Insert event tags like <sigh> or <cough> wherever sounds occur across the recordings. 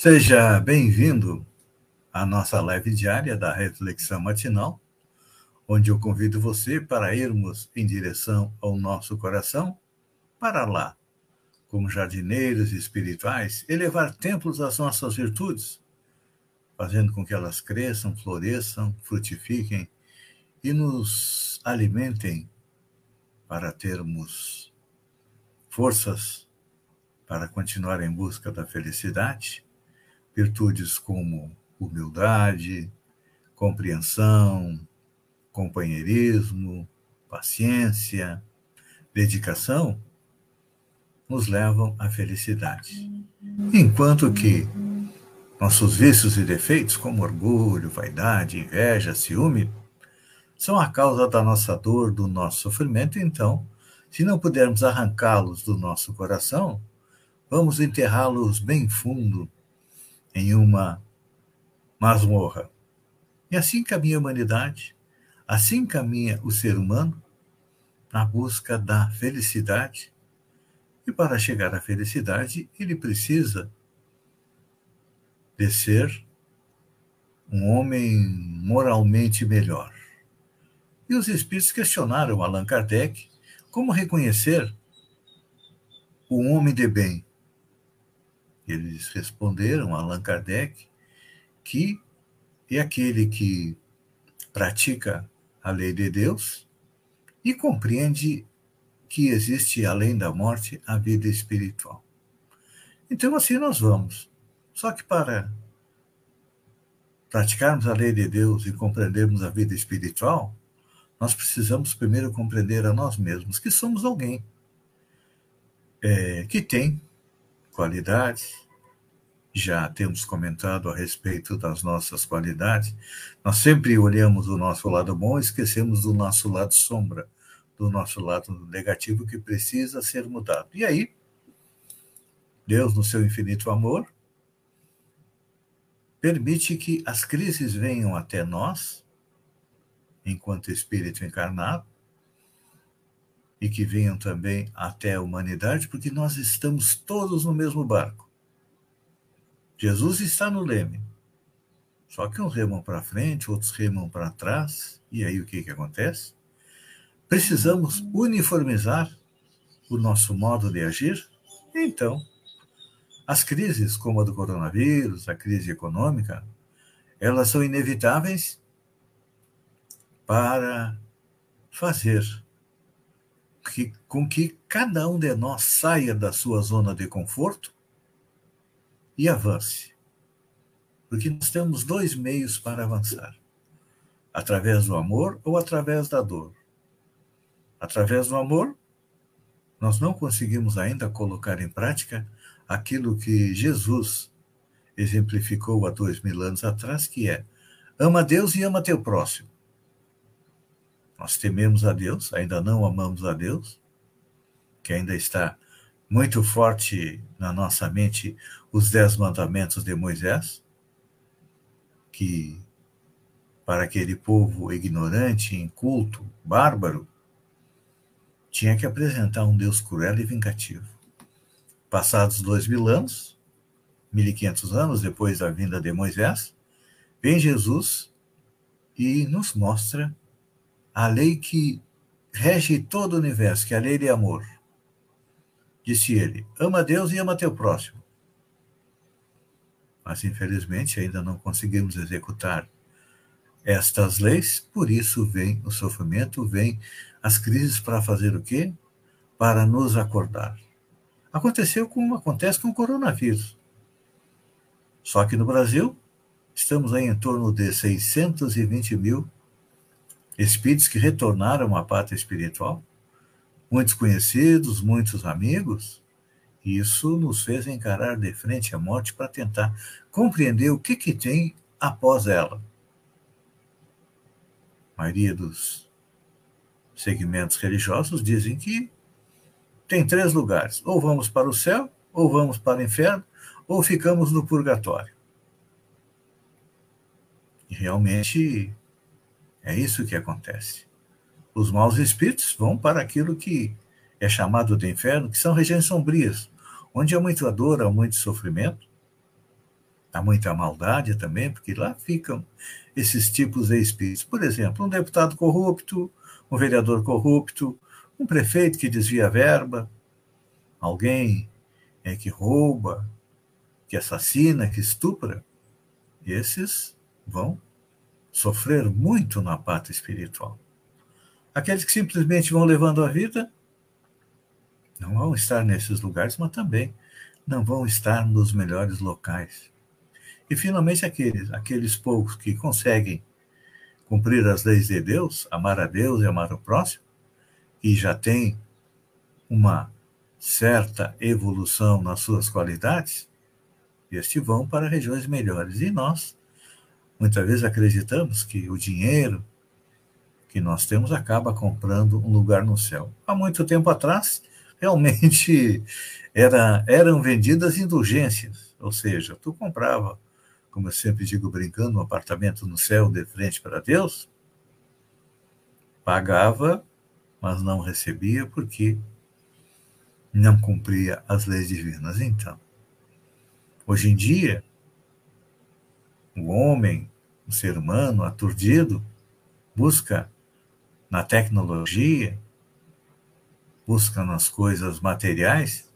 Seja bem-vindo à nossa live diária da Reflexão Matinal, onde eu convido você para irmos em direção ao nosso coração, para lá, como jardineiros espirituais, elevar templos às nossas virtudes, fazendo com que elas cresçam, floresçam, frutifiquem e nos alimentem para termos forças para continuar em busca da felicidade, virtudes como humildade, compreensão, companheirismo, paciência, dedicação, nos levam à felicidade. Enquanto que nossos vícios e defeitos, como orgulho, vaidade, inveja, ciúme, são a causa da nossa dor, do nosso sofrimento, então, se não pudermos arrancá-los do nosso coração, Vamos enterrá-los bem fundo em uma masmorra. E assim caminha a humanidade, assim caminha o ser humano na busca da felicidade. E para chegar à felicidade, ele precisa de ser um homem moralmente melhor. E os espíritos questionaram Allan Kardec como reconhecer o homem de bem. Eles responderam a Allan Kardec que é aquele que pratica a lei de Deus e compreende que existe além da morte a vida espiritual. Então assim nós vamos. Só que para praticarmos a lei de Deus e compreendermos a vida espiritual, nós precisamos primeiro compreender a nós mesmos que somos alguém é, que tem qualidades, já temos comentado a respeito das nossas qualidades, nós sempre olhamos o nosso lado bom e esquecemos do nosso lado sombra, do nosso lado negativo que precisa ser mudado. E aí, Deus, no seu infinito amor, permite que as crises venham até nós, enquanto espírito encarnado, e que venham também até a humanidade, porque nós estamos todos no mesmo barco. Jesus está no leme. Só que uns remam para frente, outros remam para trás, e aí o que, que acontece? Precisamos uniformizar o nosso modo de agir? Então, as crises, como a do coronavírus, a crise econômica, elas são inevitáveis para fazer que, com que cada um de nós saia da sua zona de conforto e avance. Porque nós temos dois meios para avançar: através do amor ou através da dor. Através do amor, nós não conseguimos ainda colocar em prática aquilo que Jesus exemplificou há dois mil anos atrás, que é ama Deus e ama teu próximo. Nós tememos a Deus, ainda não amamos a Deus, que ainda está muito forte na nossa mente os dez mandamentos de Moisés, que para aquele povo ignorante, inculto, bárbaro, tinha que apresentar um Deus cruel e vingativo. Passados dois mil anos, mil e quinhentos anos depois da vinda de Moisés, vem Jesus e nos mostra a lei que rege todo o universo, que é a lei de amor. Disse ele: ama Deus e ama teu próximo. Mas, infelizmente, ainda não conseguimos executar estas leis, por isso vem o sofrimento, vem as crises para fazer o quê? Para nos acordar. Aconteceu como acontece com o coronavírus. Só que no Brasil, estamos aí em torno de 620 mil espíritos que retornaram à pátria espiritual, muitos conhecidos, muitos amigos, Isso nos fez encarar de frente a morte para tentar compreender o que, que tem após ela. A maioria dos segmentos religiosos dizem que tem três lugares: ou vamos para o céu, ou vamos para o inferno, ou ficamos no purgatório. E realmente é isso que acontece. Os maus espíritos vão para aquilo que é chamado de inferno, que são regiões sombrias, onde há muita dor, há muito sofrimento, há muita maldade também, porque lá ficam esses tipos de espíritos. Por exemplo, um deputado corrupto, um vereador corrupto, um prefeito que desvia verba, alguém é, que rouba, que assassina, que estupra, esses vão sofrer muito na parte espiritual. Aqueles que simplesmente vão levando a vida não vão estar nesses lugares, mas também não vão estar nos melhores locais. E finalmente aqueles, aqueles poucos que conseguem cumprir as leis de Deus, amar a Deus e amar o próximo, e já têm uma certa evolução nas suas qualidades, estes vão para regiões melhores. E nós, muitas vezes, acreditamos que o dinheiro que nós temos acaba comprando um lugar no céu. Há muito tempo atrás, <laughs> realmente era, eram vendidas indulgências, ou seja, tu comprava, como eu sempre digo brincando, um apartamento no céu de frente para Deus, pagava, mas não recebia porque não cumpria as leis divinas. Então, hoje em dia, o homem, o ser humano aturdido, busca na tecnologia, busca nas coisas materiais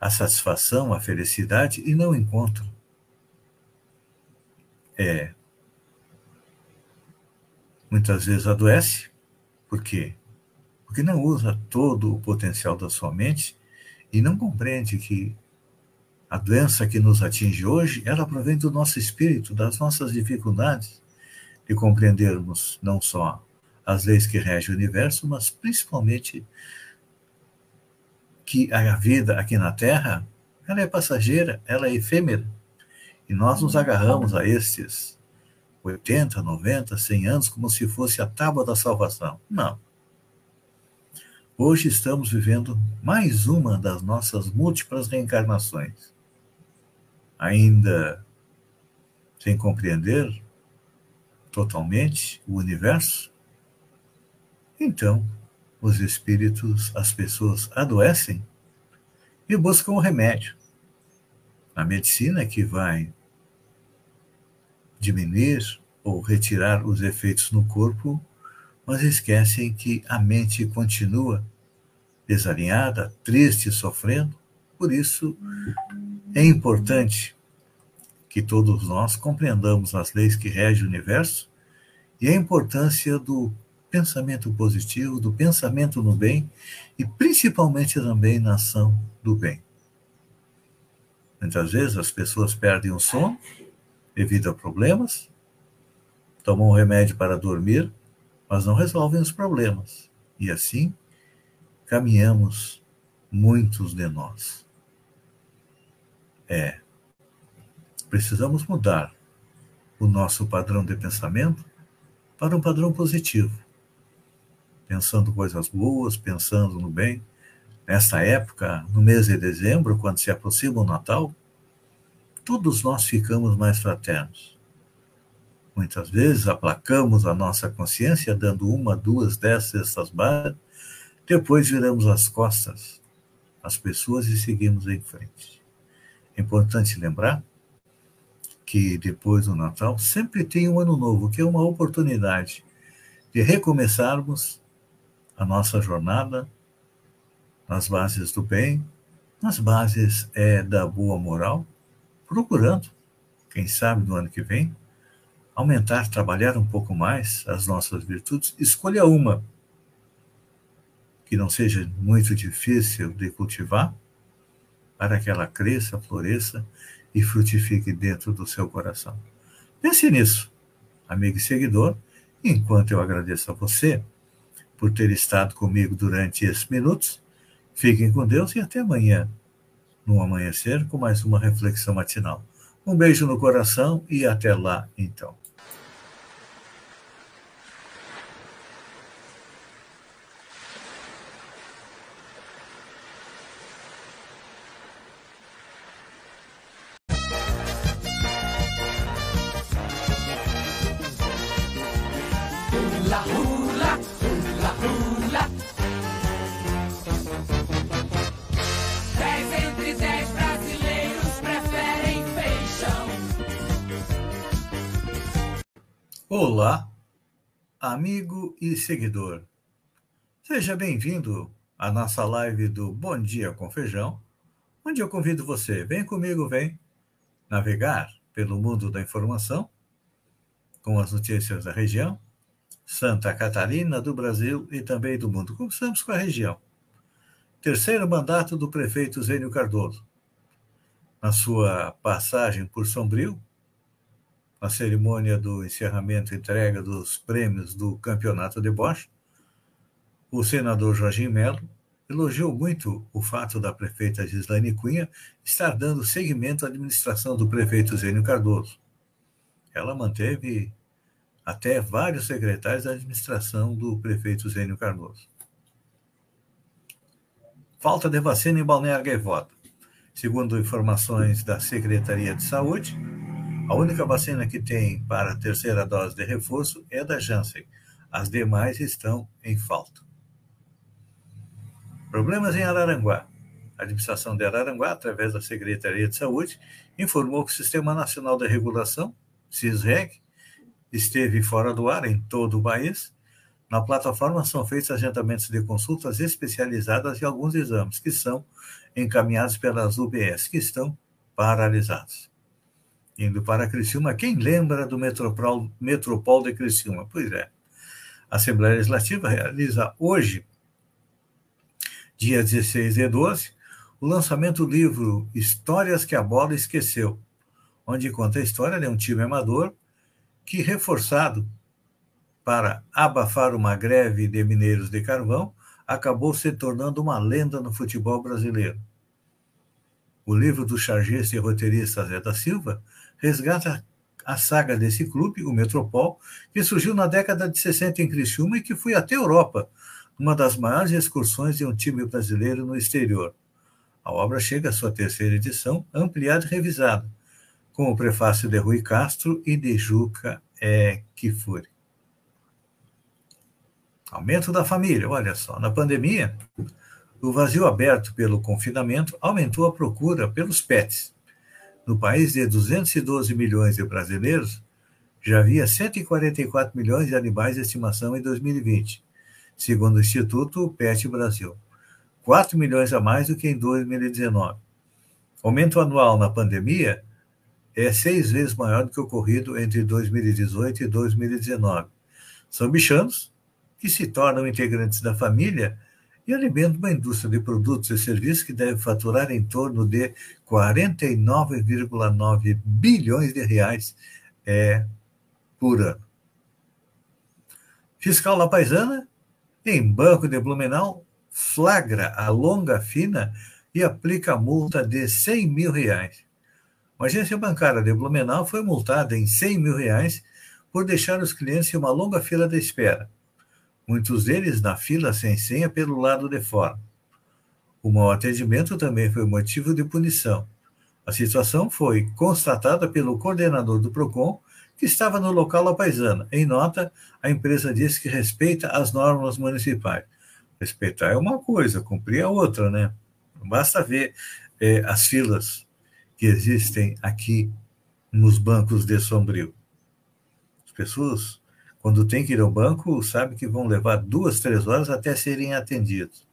a satisfação, a felicidade e não encontra. É, muitas vezes adoece, por quê? Porque não usa todo o potencial da sua mente e não compreende que a doença que nos atinge hoje, ela provém do nosso espírito, das nossas dificuldades de compreendermos não só as leis que regem o universo, mas principalmente que a vida aqui na Terra, ela é passageira, ela é efêmera. E nós nos agarramos a estes 80, 90, 100 anos como se fosse a tábua da salvação. Não. Hoje estamos vivendo mais uma das nossas múltiplas reencarnações. Ainda sem compreender totalmente o universo, então, os espíritos, as pessoas adoecem e buscam o remédio. A medicina que vai diminuir ou retirar os efeitos no corpo, mas esquecem que a mente continua desalinhada, triste, sofrendo. Por isso, é importante que todos nós compreendamos as leis que regem o universo e a importância do pensamento positivo, do pensamento no bem e principalmente também na ação do bem. Muitas vezes as pessoas perdem o sono devido a problemas, tomam um remédio para dormir, mas não resolvem os problemas. E assim caminhamos muitos de nós. É, precisamos mudar o nosso padrão de pensamento para um padrão positivo pensando coisas boas, pensando no bem. Nessa época, no mês de dezembro, quando se aproxima o Natal, todos nós ficamos mais fraternos. Muitas vezes aplacamos a nossa consciência dando uma, duas, dez cestas básicas, depois viramos as costas às pessoas e seguimos em frente. É importante lembrar que depois do Natal sempre tem um ano novo, que é uma oportunidade de recomeçarmos a nossa jornada nas bases do bem, nas bases é, da boa moral, procurando, quem sabe no ano que vem, aumentar, trabalhar um pouco mais as nossas virtudes. Escolha uma que não seja muito difícil de cultivar, para que ela cresça, floresça e frutifique dentro do seu coração. Pense nisso, amigo e seguidor, enquanto eu agradeço a você por ter estado comigo durante esses minutos. Fiquem com Deus e até amanhã, no amanhecer com mais uma reflexão matinal. Um beijo no coração e até lá, então. Olá, amigo e seguidor. Seja bem-vindo à nossa live do Bom Dia com Feijão, onde eu convido você, vem comigo, vem navegar pelo mundo da informação com as notícias da região, Santa Catarina, do Brasil e também do mundo. Começamos com a região. Terceiro mandato do prefeito Zênio Cardoso. Na sua passagem por Sombrio, na cerimônia do encerramento e entrega dos prêmios do Campeonato de Bosch, o senador Jorginho Melo elogiou muito o fato da prefeita Gislaine Cunha estar dando seguimento à administração do prefeito Zênio Cardoso. Ela manteve até vários secretários da administração do prefeito Zênio Cardoso. Falta de vacina em Balneário Gaivota. Segundo informações da Secretaria de Saúde, a única vacina que tem para a terceira dose de reforço é da Janssen. As demais estão em falta. Problemas em Araranguá. A administração de Araranguá, através da Secretaria de Saúde, informou que o Sistema Nacional de Regulação, SISREG, esteve fora do ar em todo o país. Na plataforma são feitos agendamentos de consultas especializadas e alguns exames que são encaminhados pelas UBS, que estão paralisados indo para Criciúma. Quem lembra do Metropol, Metropol de Criciúma? Pois é. A Assembleia Legislativa realiza hoje, dia 16 de 12, o lançamento do livro Histórias que a Bola Esqueceu, onde conta a história de um time amador que, reforçado para abafar uma greve de mineiros de carvão, acabou se tornando uma lenda no futebol brasileiro. O livro do chargista e roteirista Zé da Silva resgata a saga desse clube, o Metropol, que surgiu na década de 60 em Criciúma e que foi até Europa, uma das maiores excursões de um time brasileiro no exterior. A obra chega à sua terceira edição, ampliada e revisada, com o prefácio de Rui Castro e de Juca é, Kifuri. Aumento da família, olha só. Na pandemia, o vazio aberto pelo confinamento aumentou a procura pelos pets no país de 212 milhões de brasileiros, já havia 144 milhões de animais de estimação em 2020, segundo o Instituto PET Brasil. 4 milhões a mais do que em 2019. O aumento anual na pandemia é seis vezes maior do que o ocorrido entre 2018 e 2019. São bichanos que se tornam integrantes da família e alimenta uma indústria de produtos e serviços que deve faturar em torno de 49,9 bilhões de reais é, por ano. Fiscal La Paisana, em Banco de Blumenau, flagra a longa fina e aplica multa de 100 mil reais. Uma agência bancária de Blumenau foi multada em 100 mil reais por deixar os clientes em uma longa fila de espera muitos deles na fila sem senha pelo lado de fora. O mau atendimento também foi motivo de punição. A situação foi constatada pelo coordenador do PROCON, que estava no local à paisana. Em nota, a empresa disse que respeita as normas municipais. Respeitar é uma coisa, cumprir é outra, né? Basta ver é, as filas que existem aqui nos bancos de Sombrio. As pessoas quando tem que ir ao banco, sabe que vão levar duas, três horas até serem atendidos.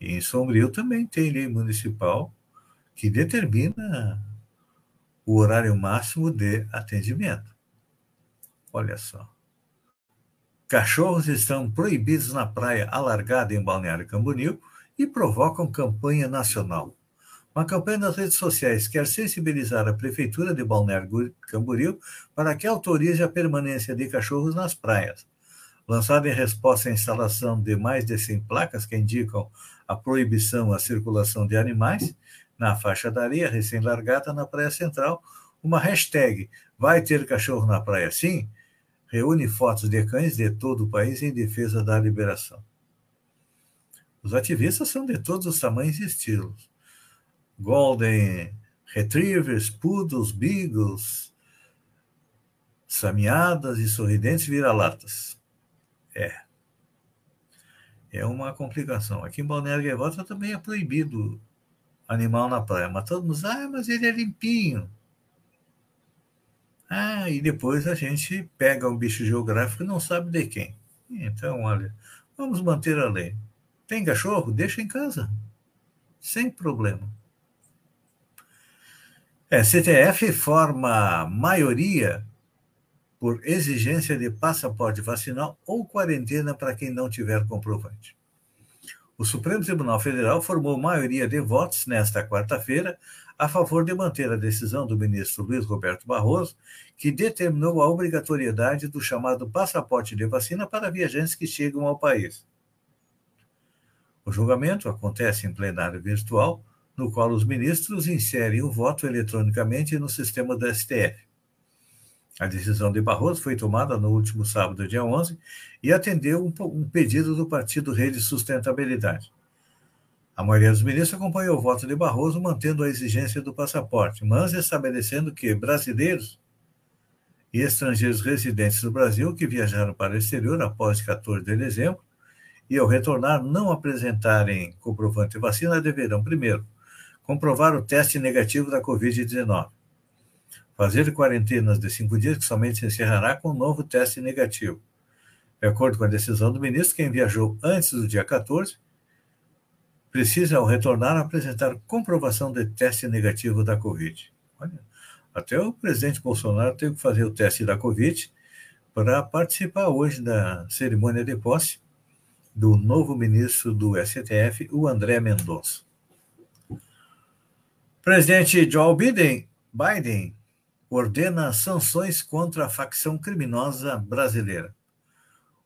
E em Sombrio também tem lei municipal que determina o horário máximo de atendimento. Olha só. Cachorros estão proibidos na praia alargada em Balneário Camboriú e provocam campanha nacional. Uma campanha nas redes sociais quer sensibilizar a Prefeitura de Balneário Camboriú para que autorize a permanência de cachorros nas praias. Lançada em resposta à instalação de mais de 100 placas que indicam a proibição à circulação de animais, na faixa da areia recém-largada na Praia Central, uma hashtag Vai ter cachorro na praia sim? reúne fotos de cães de todo o país em defesa da liberação. Os ativistas são de todos os tamanhos e estilos. Golden Retrievers, Poodles, Beagles, Samiadas e sorridentes vira-latas. É. É uma complicação. Aqui em Balneário Gaivota também é proibido animal na praia, mas todo mundo diz, ah, mas ele é limpinho. Ah, e depois a gente pega um bicho geográfico e não sabe de quem. Então, olha, vamos manter a lei. Tem cachorro? Deixa em casa. Sem problema. É, CTF forma maioria por exigência de passaporte vacinal ou quarentena para quem não tiver comprovante. O Supremo Tribunal Federal formou maioria de votos nesta quarta-feira a favor de manter a decisão do ministro Luiz Roberto Barroso, que determinou a obrigatoriedade do chamado passaporte de vacina para viajantes que chegam ao país. O julgamento acontece em plenário virtual, no qual os ministros inserem o voto eletronicamente no sistema do STF. A decisão de Barroso foi tomada no último sábado, dia 11, e atendeu um, pedido do partido Rede Sustentabilidade. A maioria dos ministros acompanhou o voto de Barroso, mantendo a exigência do passaporte, mas estabelecendo que brasileiros e estrangeiros residentes do Brasil que viajaram para o exterior após 14 de dezembro e, ao retornar, não apresentarem comprovante de vacina, deverão, primeiro, comprovar o teste negativo da Covid-19, fazer quarentenas de cinco dias, que somente se encerrará com um novo teste negativo. De acordo com a decisão do ministro, quem viajou antes do dia 14 precisa, ao retornar, apresentar comprovação de teste negativo da Covid. Olha, até o presidente Bolsonaro teve que fazer o teste da Covid para participar hoje da cerimônia de posse do novo ministro do STF, o André Mendonça. Presidente Joe Biden, Biden ordena sanções contra a facção criminosa brasileira.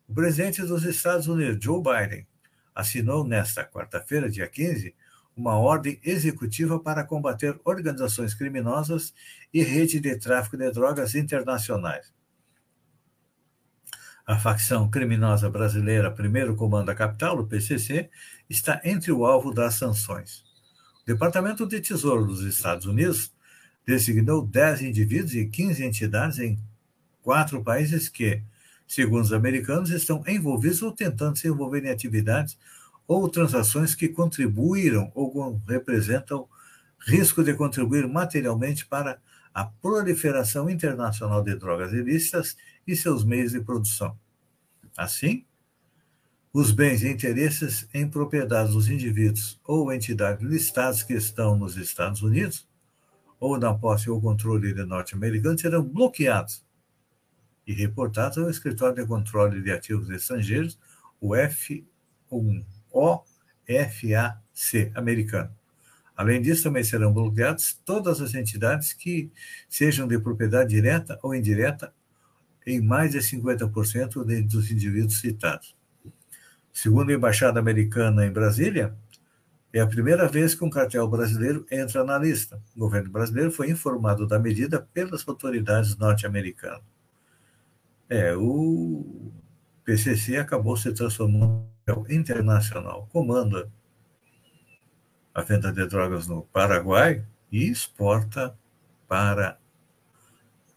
O presidente dos Estados Unidos, Joe Biden, assinou nesta quarta-feira, dia 15, uma ordem executiva para combater organizações criminosas e rede de tráfico de drogas internacionais. A facção criminosa brasileira Primeiro Comando da Capital, o PCC, está entre o alvo das sanções. Departamento de Tesouro dos Estados Unidos designou 10 indivíduos e 15 entidades em quatro países que, segundo os americanos, estão envolvidos ou tentando se envolver em atividades ou transações que contribuíram ou representam risco de contribuir materialmente para a proliferação internacional de drogas ilícitas e seus meios de produção. Assim, os bens e interesses em propriedade dos indivíduos ou entidades listadas que estão nos Estados Unidos ou na posse ou controle de norte-americanos serão bloqueados e reportados ao Escritório de Controle de Ativos Estrangeiros, o F1, OFAC americano. Além disso, também serão bloqueadas todas as entidades que sejam de propriedade direta ou indireta em mais de 50% dos indivíduos citados. Segundo a Embaixada Americana em Brasília, é a primeira vez que um cartel brasileiro entra na lista. O governo brasileiro foi informado da medida pelas autoridades norte-americanas. É, o PCC acabou se transformando em internacional, comanda a venda de drogas no Paraguai e exporta para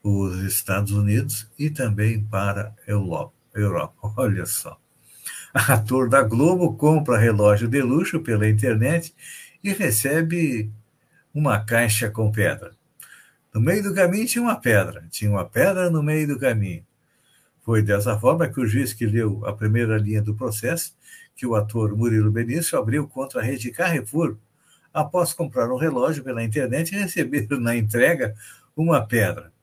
os Estados Unidos e também para a Europa. <laughs> Olha só. <laughs> Ator da Globo compra relógio de luxo pela internet e recebe uma caixa com pedra. No meio do caminho tinha uma pedra, tinha uma pedra no meio do caminho. Foi dessa forma que o juiz que leu a primeira linha do processo, que o ator Murilo Benício abriu contra a rede Carrefour, após comprar um relógio pela internet e receber <laughs> na entrega uma pedra.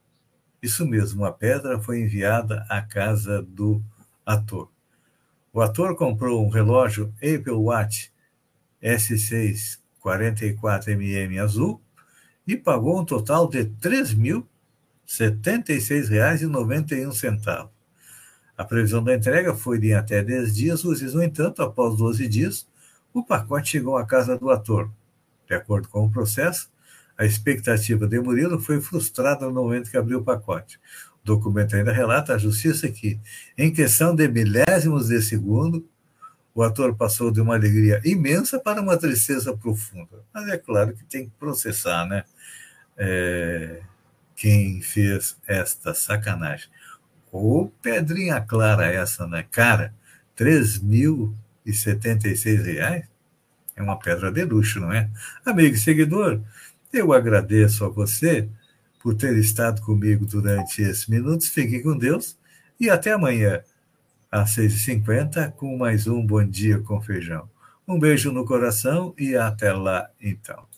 Isso mesmo, uma pedra foi enviada à casa do ator. O ator comprou um relógio Apple Watch S6 44mm azul e pagou um total de R$ 3.076,91. A previsão da entrega foi de até 10 dias, no entanto, após 12 dias, o pacote chegou à casa do ator. De acordo com o processo, a expectativa de Murilo foi frustrada no momento que abriu o pacote. Documento ainda relata a justiça que, em questão de milésimos de segundo, o ator passou de uma alegria imensa para uma tristeza profunda. Mas é claro que tem que processar, né? É, quem fez esta sacanagem. Ô, pedrinha clara essa, né? Cara, R$ 3.076 é uma pedra de luxo, não é? Amigo e seguidor, eu agradeço a você por ter estado comigo durante esses minutos. Fique com Deus e até amanhã às 6h50 com mais um Bom Dia com Feijão. Um beijo no coração e até lá então.